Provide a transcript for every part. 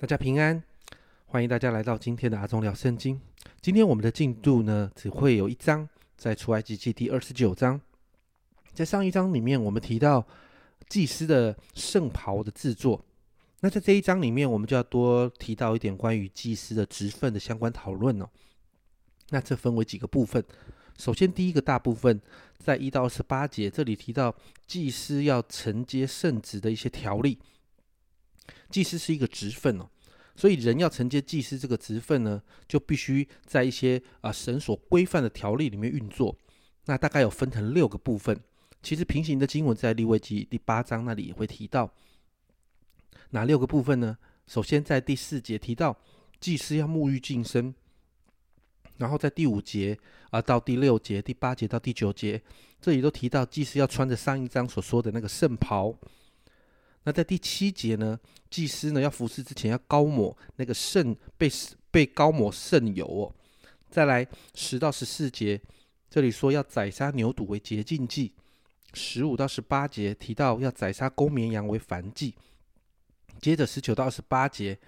大家平安，欢迎大家来到今天的阿忠聊圣经。今天我们的进度呢，只会有一章，在出埃及记第二十九章。在上一章里面，我们提到祭司的圣袍的制作。那在这一章里面，我们就要多提到一点关于祭司的职分的相关讨论哦。那这分为几个部分。首先，第一个大部分在一到二十八节，这里提到祭司要承接圣职的一些条例。祭司是一个职分哦，所以人要承接祭司这个职分呢，就必须在一些啊神所规范的条例里面运作。那大概有分成六个部分。其实平行的经文在利未记第八章那里也会提到哪六个部分呢？首先在第四节提到祭司要沐浴净身，然后在第五节啊到第六节、第八节到第九节，这里都提到祭司要穿着上一章所说的那个圣袍。那在第七节呢，祭司呢要服侍之前要高抹那个圣被被高抹圣油哦。再来十到十四节，这里说要宰杀牛犊为洁净祭。十五到十八节提到要宰杀公绵羊为燔祭。接着十九到二十八节，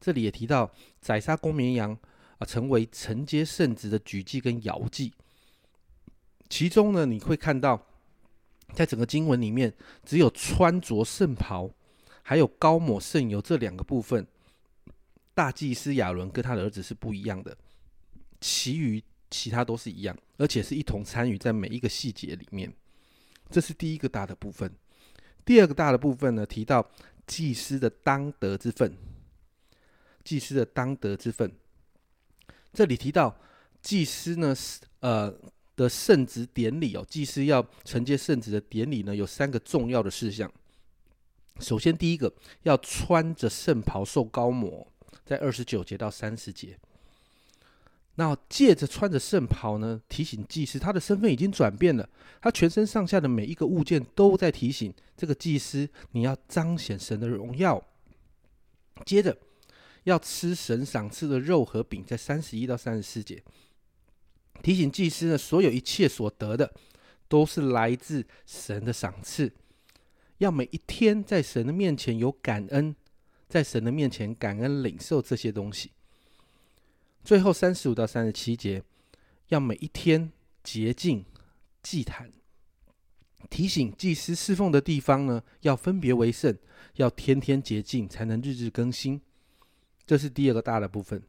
这里也提到宰杀公绵羊啊，成为承接圣旨的举祭跟摇祭。其中呢，你会看到。在整个经文里面，只有穿着圣袍，还有高抹圣油这两个部分，大祭司亚伦跟他的儿子是不一样的，其余其他都是一样，而且是一同参与在每一个细节里面。这是第一个大的部分。第二个大的部分呢，提到祭司的当得之分，祭司的当得之分。这里提到祭司呢是呃。的圣职典礼哦，祭司要承接圣职的典礼呢，有三个重要的事项。首先，第一个要穿着圣袍受高抹，在二十九节到三十节。那借着穿着圣袍呢，提醒祭司他的身份已经转变了，他全身上下的每一个物件都在提醒这个祭司，你要彰显神的荣耀。接着要吃神赏赐的肉和饼，在三十一到三十四节。提醒祭司呢，所有一切所得的，都是来自神的赏赐，要每一天在神的面前有感恩，在神的面前感恩领受这些东西。最后三十五到三十七节，要每一天洁净祭坛，提醒祭司侍奉的地方呢，要分别为圣，要天天洁净，才能日日更新。这是第二个大的部分，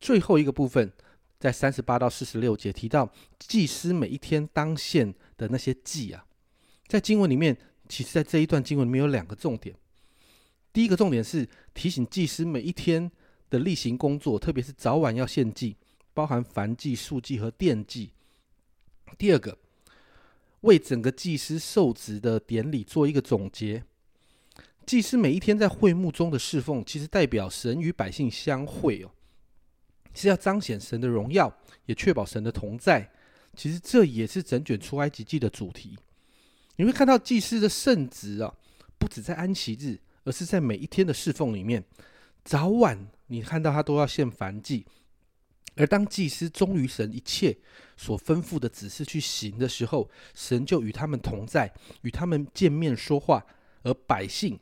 最后一个部分。在三十八到四十六节提到祭司每一天当献的那些祭啊，在经文里面，其实在这一段经文里面有两个重点。第一个重点是提醒祭司每一天的例行工作，特别是早晚要献祭，包含燔祭、素祭和奠祭。第二个，为整个祭司受职的典礼做一个总结。祭司每一天在会幕中的侍奉，其实代表神与百姓相会哦。是要彰显神的荣耀，也确保神的同在。其实这也是整卷出埃及记的主题。你会看到祭司的圣职啊，不止在安息日，而是在每一天的侍奉里面，早晚你看到他都要献燔祭。而当祭司忠于神一切所吩咐的指示去行的时候，神就与他们同在，与他们见面说话，而百姓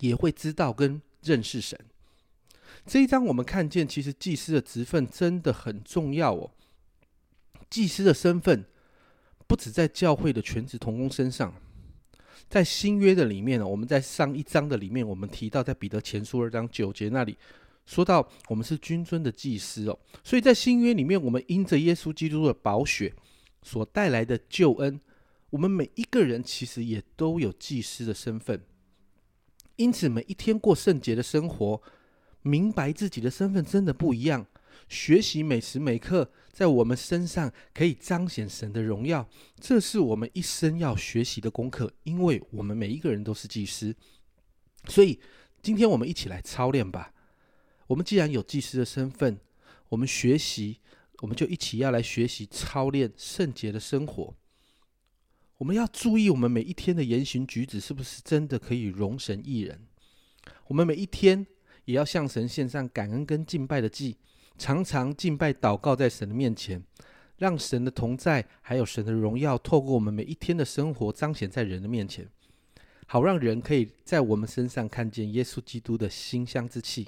也会知道跟认识神。这一章我们看见，其实祭司的职分真的很重要哦。祭司的身份不止在教会的全职同工身上，在新约的里面呢，我们在上一章的里面，我们提到在彼得前书二章九节那里说到，我们是君尊的祭司哦。所以在新约里面，我们因着耶稣基督的宝血所带来的救恩，我们每一个人其实也都有祭司的身份。因此，每一天过圣洁的生活。明白自己的身份真的不一样，学习每时每刻在我们身上可以彰显神的荣耀，这是我们一生要学习的功课。因为我们每一个人都是祭司，所以今天我们一起来操练吧。我们既然有祭司的身份，我们学习，我们就一起要来学习操练圣洁的生活。我们要注意我们每一天的言行举止是不是真的可以容神一人。我们每一天。也要向神献上感恩跟敬拜的祭，常常敬拜祷告在神的面前，让神的同在还有神的荣耀透过我们每一天的生活彰显在人的面前。好让人可以在我们身上看见耶稣基督的馨香之气。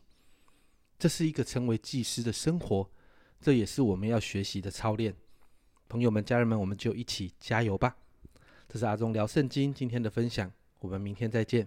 这是一个成为祭司的生活，这也是我们要学习的操练。朋友们、家人们，我们就一起加油吧！这是阿忠聊圣经今天的分享，我们明天再见。